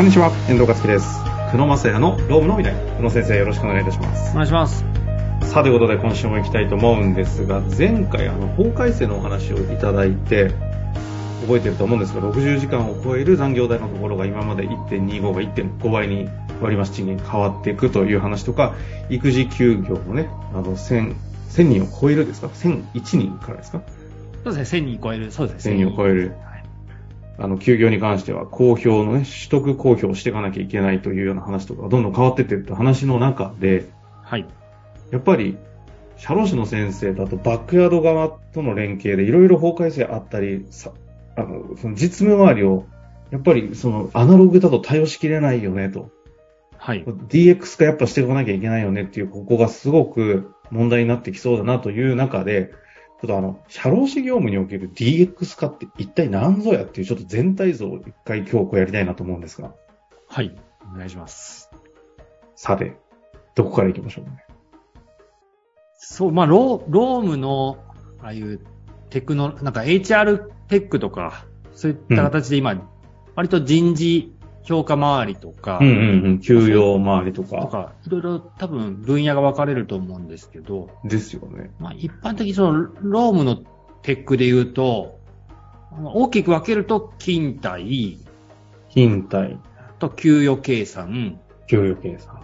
こんにちは、遠藤克樹です。久野正也のロームの未来。久野先生、よろしくお願いいたしますお。願いします。さあ、ということで今週も行きたいと思うんですが、前回、あの、法改正のお話をいただいて、覚えてると思うんですが、60時間を超える残業代のところが今まで1.25が1.5倍に割増賃金変わっていくという話とか、育児休業もね、あの、1000、1000人を超えるですか ?1001 人からですか？そうですね、1000人超える。そうですね。1000人を超える。はい。あの、休業に関しては公表のね、取得公表をしていかなきゃいけないというような話とか、どんどん変わってってるって話の中で、はい。やっぱり、社労士の先生だとバックヤード側との連携でいろいろ法改正あったり、さあの、その実務周りを、やっぱりそのアナログだと対応しきれないよねと。はい。DX 化やっぱしていかなきゃいけないよねっていう、ここがすごく問題になってきそうだなという中で、ちょっとあの、社労士業務における DX 化って一体何ぞやっていうちょっと全体像を一回今日こうやりたいなと思うんですが。はい。お願いします。さて、どこから行きましょうかね？そう、まあ、ロー、ロームの、ああいうテクノ、なんか HR テックとか、そういった形で今、割と人事評価周りとか、うんうんうん。給与周りとか。とか、いろいろ多分分野が分かれると思うんですけど、ですよね。まあ、一般的にその、ロームのテックで言うと、まあ大きく分けると、勤怠、勤怠、あと給与計算、給与計算。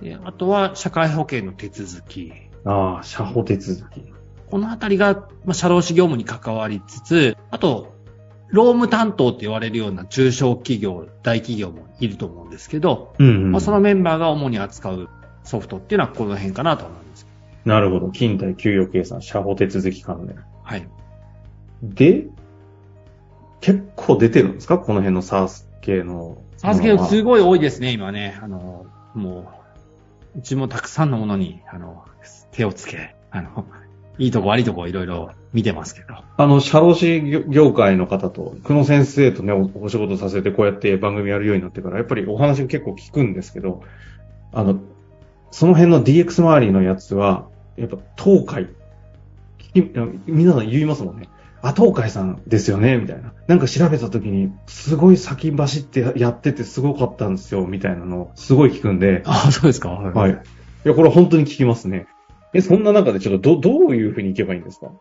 であとは社会保険の手続き。ああ、社保手続き。このあたりが、まあ、社労士業務に関わりつつ、あと、労務担当って言われるような中小企業、大企業もいると思うんですけど、うん、うん。まあ、そのメンバーが主に扱うソフトっていうのはこの辺かなと思うんです。なるほど。勤怠、給与計算、社保手続き関連。はい。で、結構出てるんですか？この辺の SARS 系の。サース系すごい多いですね、今ね。あの、もう、うちもたくさんのものに、あの、手をつけ、あの、いいとこ悪いとこいろいろ見てますけど。あの、社労士業業界の方と、久野先生とね、おお仕事させてこうやって番組やるようになってから、やっぱりお話が結構聞くんですけど、あの、その辺の DX 周りのやつは、やっぱ東海、皆さん言いますもんね。あ、東海さんですよねみたいな。なんか調べた時に、すごい先走ってやっててすごかったんですよ、みたいなのをすごい聞くんで、あそうですかははい。いや、これ本当に聞きますね。え、そんな中でちょっとど、どういうふうにいけばいいんですか？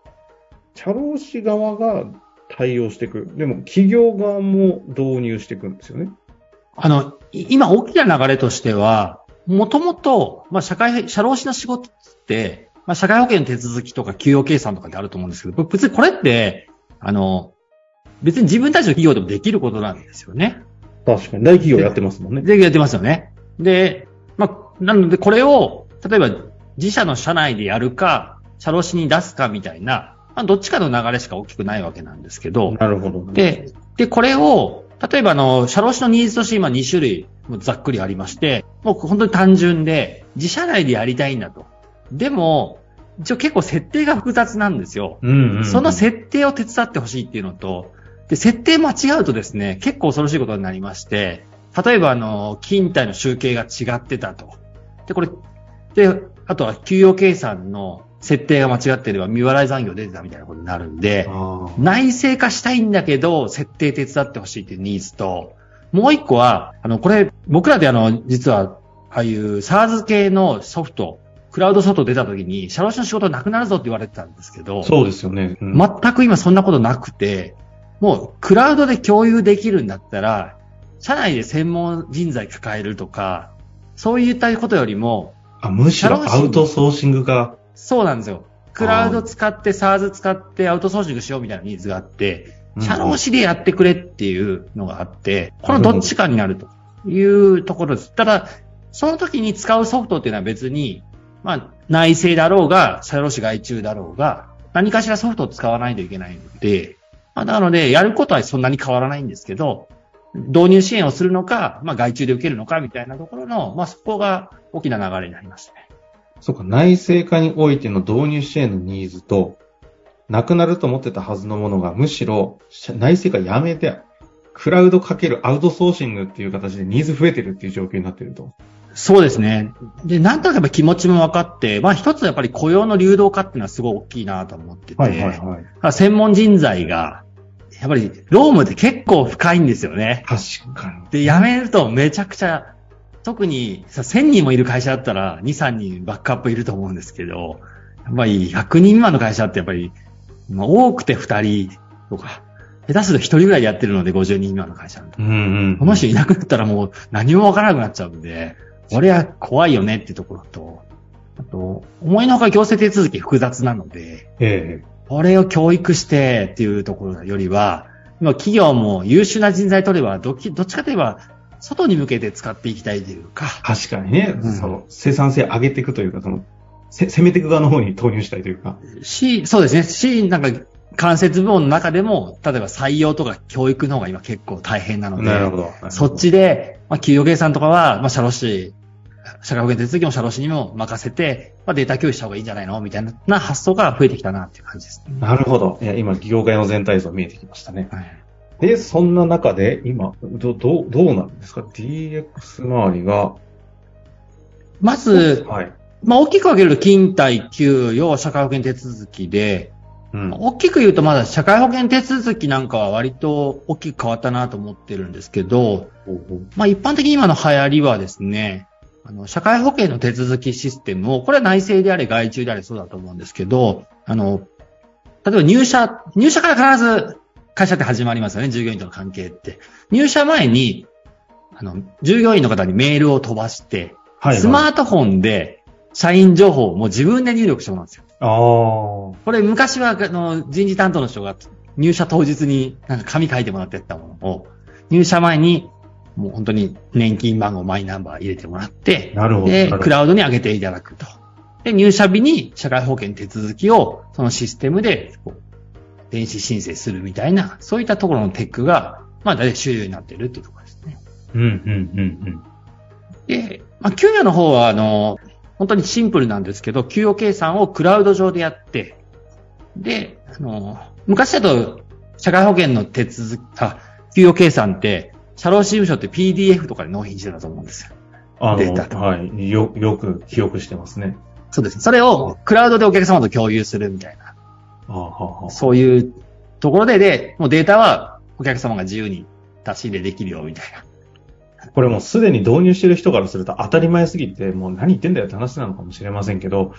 社労士側が対応していく。でも、企業側も導入していくんですよね？あの、い今大きな流れとしては、もともと、まあ、社会、社労士の仕事って、まあ、社会保険の手続きとか給与計算とかであると思うんですけど、別にこれって、あの、別に自分たちの企業でもできることなんですよね。確かに。大企業やってますもんね。で、やってますよね。で、まあ、なのでこれを、例えば自社の社内でやるか、社労士に出すかみたいな、まあ、どっちかの流れしか大きくないわけなんですけど、なるほど。で、で、これを、例えばあの、社労士のニーズとして今2種類、もうざっくりありまして、もう本当に単純で、自社内でやりたいんだと。でも、一応結構設定が複雑なんですよ。うんうんうん、その設定を手伝ってほしいっていうのと、で、設定間違うとですね、結構恐ろしいことになりまして、例えばあの、勤怠の集計が違ってたと。で、これ、で、あとは給与計算の設定が間違ってれば未払い残業出てたみたいなことになるんで、内製化したいんだけど、設定手伝ってほしいっていうニーズと、もう一個は、あの、これ、僕らであの、実は、ああいう SARS 系のソフト、クラウドソフト出た時に、社労士の仕事なくなるぞって言われてたんですけど、そうですよね。うん全く今そんなことなくて、もうクラウドで共有できるんだったら、社内で専門人材抱えるとか、そういったことよりも、あむしろアウトソーシングが、そうなんですよ。クラウド使って SARS 使ってアウトソーシングしようみたいなニーズがあって、社労士でやってくれっていうのがあって、このどっちかになるというところです。ただ、その時に使うソフトっていうのは別に、まあ、内製だろうが、社労士外注だろうが、何かしらソフトを使わないといけないので、まあ、なので、やることはそんなに変わらないんですけど、導入支援をするのか、まあ、外注で受けるのかみたいなところの、まあ、そこが大きな流れになりますね。そうか、内製化においての導入支援のニーズと、なくなると思ってたはずのものが、むしろ、内製化やめて、クラウドかけるアウトソーシングっていう形でニーズ増えてるっていう状況になってると。そうですね。で、なんとなくやっぱ気持ちも分かって、まあ一つやっぱり雇用の流動化っていうのはすごい大きいなと思ってて、はいはいはい。専門人材がやっぱり、ロームって結構深いんですよね。確かに。で、辞めるとめちゃくちゃ、特にさ、1000人もいる会社だったら、2、3人バックアップいると思うんですけど、やっぱり100人未満の会社ってやっぱり、まあ、多くて2人とか、下手すると1人ぐらいでやってるので、50人未満の会社。うんうん。この人いなくなったらもう何もわからなくなっちゃうんで、俺は怖いよねってところと、あと、思いのほか行政手続き複雑なので、えこれを教育してっていうところよりは、今企業も優秀な人材取れば、どっちどっちかといえば、外に向けて使っていきたいというか、え確かにね、うん。その、生産性上げていくというか、その、せ攻めていく側の方に投入したいというか。し、そうですね、し、なんか、間接部門の中でも、例えば採用とか教育の方が今結構大変なので、ど。そっちで、まあ、給与計算とかは、まあ、社労士、社会保険手続きも社労士にも任せて、まあ、データ共有した方がいいんじゃないの？みたいな発想が増えてきたなっていう感じですね。なるほど。いや、今、業界の全体像見えてきましたね。はいで、そんな中で、今、ど、どう、どうなんですか ?DX 周りが。まず、はい。まあ、大きく分けると、勤怠、給与、社会保険手続きで、うん。大きく言うとまだ社会保険手続きなんかは割と大きく変わったなと思ってるんですけど、まあ一般的に今の流行りはですね、あの、社会保険の手続きシステムを、これは内政であれ外注であれそうだと思うんですけど、あの、例えば入社、入社から必ず会社って始まりますよね、従業員との関係って。入社前に、あの、従業員の方にメールを飛ばして、はい。スマートフォンで社員情報をもう自分で入力してもらうんですよ。ああ。これ昔は、あの、人事担当の人が入社当日になんか紙書いてもらってやったものを、入社前にもう本当に年金番号、マイナンバー入れてもらって、なるほど。なでクラウドに上げていただくと。で、入社日に社会保険手続きをそのシステムで電子申請するみたいな、そういったところのテックが、まあ大体主流になってるっていうところですね。うん、うん、うん、で、まあ、給与の方は、あの、本当にシンプルなんですけど、給与計算をクラウド上でやって、で、あの、昔だと、社会保険の手続き、あ、給与計算って、社労士事務所って PDF とかで納品してたと思うんですよ。あデータとの、はい。よ、よく記憶してますね。そうです。それをクラウドでお客様と共有するみたいな、ああ、はあ、はあ。そういうところで、で、もうデータはお客様が自由に出し入れできるよみたいな。これもうすでに導入してる人からすると当たり前すぎて、もう何言ってんだよって話なのかもしれませんけど、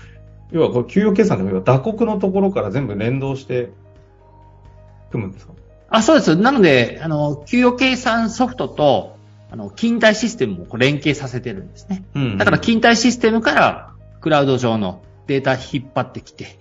要はこう給与計算でも要は打刻のところから全部連動して組むんですか？あ、そうです。なので、あの、給与計算ソフトと、あの、勤怠システムを連携させてるんですね。うんだから、勤怠システムから、クラウド上のデータ引っ張ってきて、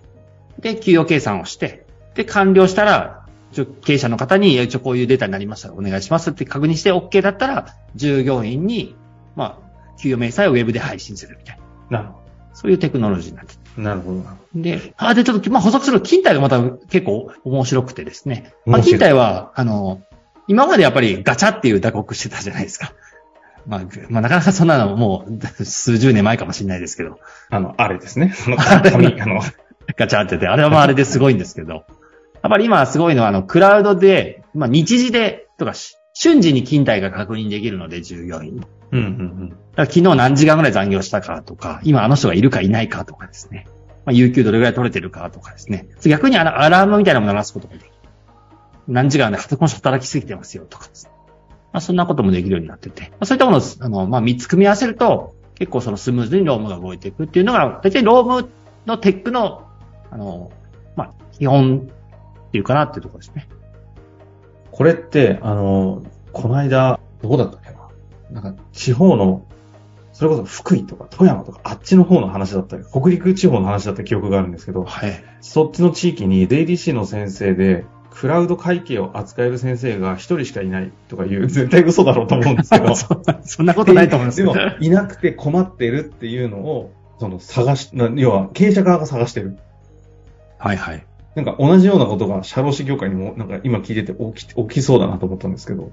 で、給与計算をして、で、完了したら、経営者の方に、一応こういうデータになりましたらお願いしますって確認して OK だったら、従業員に、まあ、給与明細をウェブで配信するみたいな。なるほそういうテクノロジーになって。なるほどな。で、あ、で、ちょっと、まあ、補足すると、勤怠がまた結構面白くてですね。まあ、面白い勤怠は、あの、今までやっぱりガチャっていう打刻してたじゃないですか。まあ、まあ、なかなかそんなのもう数十年前かもしれないですけど、あの、あれですね。その紙、あの、ガチャってて、あれはまああれですごいんですけど、やっぱり今すごいのは、あの、クラウドで、まあ、日時で、とかし、瞬時に勤怠が確認できるので、従業員の。うんうんだから昨日何時間ぐらい残業したかとか、今あの人がいるかいないかとかですね。まあ、有給どれぐらい取れてるかとかですね。逆にアラアラームみたいなのも鳴らすことができる。何時間でこの人働きすぎてますよとかですね。まあ、そんなこともできるようになってて。まあ、そういったものを、あの、まあ、3つ組み合わせると、結構そのスムーズにロームが動いていくっていうのが、大体ロームのテックの、あの、まあ、基本っていうかなっていうところですね。これって、あの、この間、どこだったっけな？なんか、地方の、それこそ福井とか富山とか、あっちの方の話だったり、北陸地方の話だった記憶があるんですけど、はい。そっちの地域に DDC の先生で、クラウド会計を扱える先生が一人しかいないとかいう、絶対嘘だろうと思うんですけど。そんなことないと思いますでも、いなくて困ってるっていうのを、その探し、な要は経営者側が探してる。はいはい。なんか同じようなことが社労士業界にもなんか今聞いてて起き起きそうだなと思ったんですけど。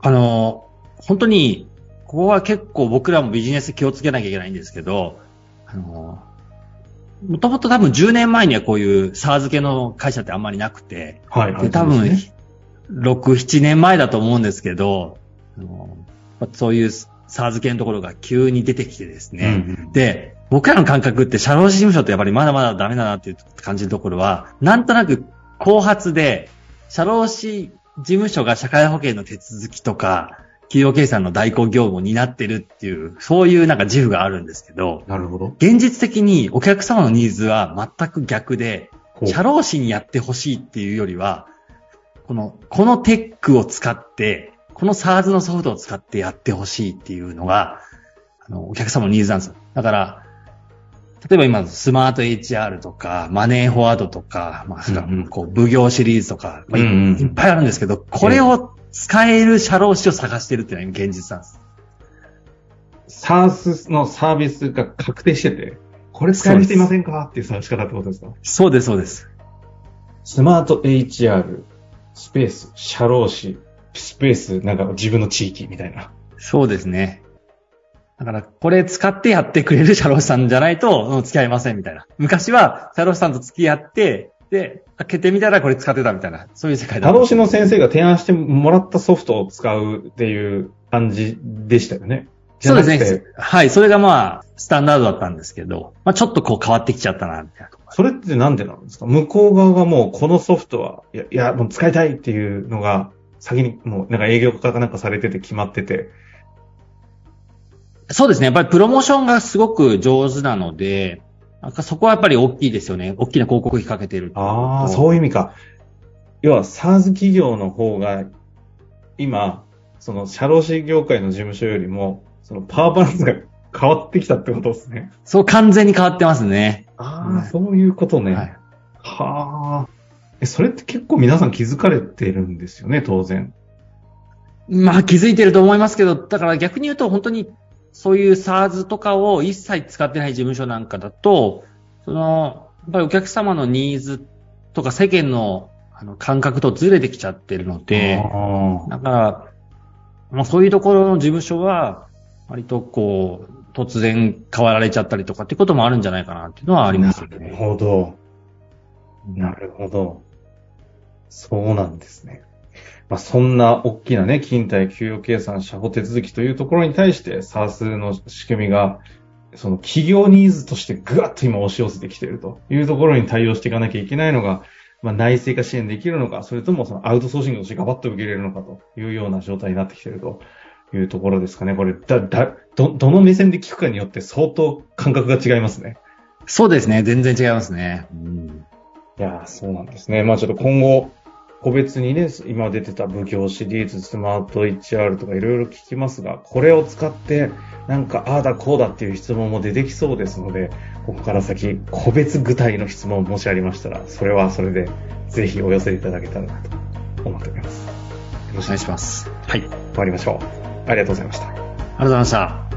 あの、本当に、ここは結構僕らもビジネス気をつけなきゃいけないんですけど、あの、もともと多分10年前にはこういうサー付けの会社ってあんまりなくて、はい、で多分、6、7年前だと思うんですけど、あのそういうサー付けのところが急に出てきてですね、うん。で、僕らの感覚って社労士事務所ってやっぱりまだまだダメだなっていう感じのところは、なんとなく後発で、社労士事務所が社会保険の手続きとか、企業計算の代行業務を担ってるっていう、そういうなんか自負があるんですけど、なるほど。現実的にお客様のニーズは全く逆で、社労士にやってほしいっていうよりは、この、このテックを使って、この SARS のソフトを使ってやってほしいっていうのが、あの、お客様のニーズなんですよ。だから、例えば今、スマート HR とか、マネーフォワードとか、まあ、こう、奉行シリーズとか、まあいっぱいあるんですけど、これを使える社労士を探してるっていうのが現実なんです。SARS のサービスが確定してて、これ使える人いませんか？っていう探し方ってことですか？そうです、そうです。スマート HR、スペース、社労士、スペース、なんか自分の地域みたいな。そうですね。だから、これ使ってやってくれる社労士さんじゃないと、うん付き合いませんみたいな。昔は、社労士さんと付き合って、で、開けてみたらこれ使ってたみたいな、そういう世界だ社労士の先生が提案してもらったソフトを使うっていう感じでしたよね。そうですね。はい。それがまあ、スタンダードだったんですけど、まあちょっとこう変わってきちゃったな、みたいな。それってなんでなんですか？向こう側がもうこのソフトは、いや、いや、もう使いたいっていうのが、先にもうなんか営業化かなんかされてて決まってて。そうですね。やっぱりプロモーションがすごく上手なので、そこはやっぱり大きいですよね。大きな広告費かけてるああ、そういう意味か。要は、SARS 企業の方が、今、その、社労士業界の事務所よりも、その、パワーバランスが変わってきたってことですね。そう完全に変わってますね。ああ、はいそういうことね。はい。はあ。え、それって結構皆さん気づかれてるんですよね、当然。まあ気づいてると思いますけど、だから逆に言うと本当にそういう SARS とかを一切使ってない事務所なんかだと、その、やっぱりお客様のニーズとか世間のあの感覚とずれてきちゃってるので、あだから、まあそういうところの事務所は、割とこう、突然変わられちゃったりとかってこともあるんじゃないかなっていうのはああ。りますよなるね。ほど。なるほど。そうなんですね。まあ、そんな大きなね、勤怠給与計算、社保手続きというところに対して、SARS の仕組みが、その企業ニーズとしてぐわっと今押し寄せてきているというところに対応していかなきゃいけないのが、まあ、内製化支援できるのか、それともそのアウトソーシングとしてガバッと受け入れるのかというような状態になってきているというところですかね。これ、だ、だ、ど、どの目線で聞くかによって相当感覚が違いますね。そうですね。全然違いますね。うんいやー、そうなんですね。まあちょっと今後、個別にね、今出てた奉行シリーズ、スマート HR とかいろいろ聞きますが、これを使って、なんか、ああだこうだっていう質問も出てきそうですので、ここから先、個別具体の質問もしありましたら、それはそれで、ぜひお寄せいただけたらなと思っております。よろしいお願いします。はい。ありがとう終わりましょう。ありがとうございました。ございました。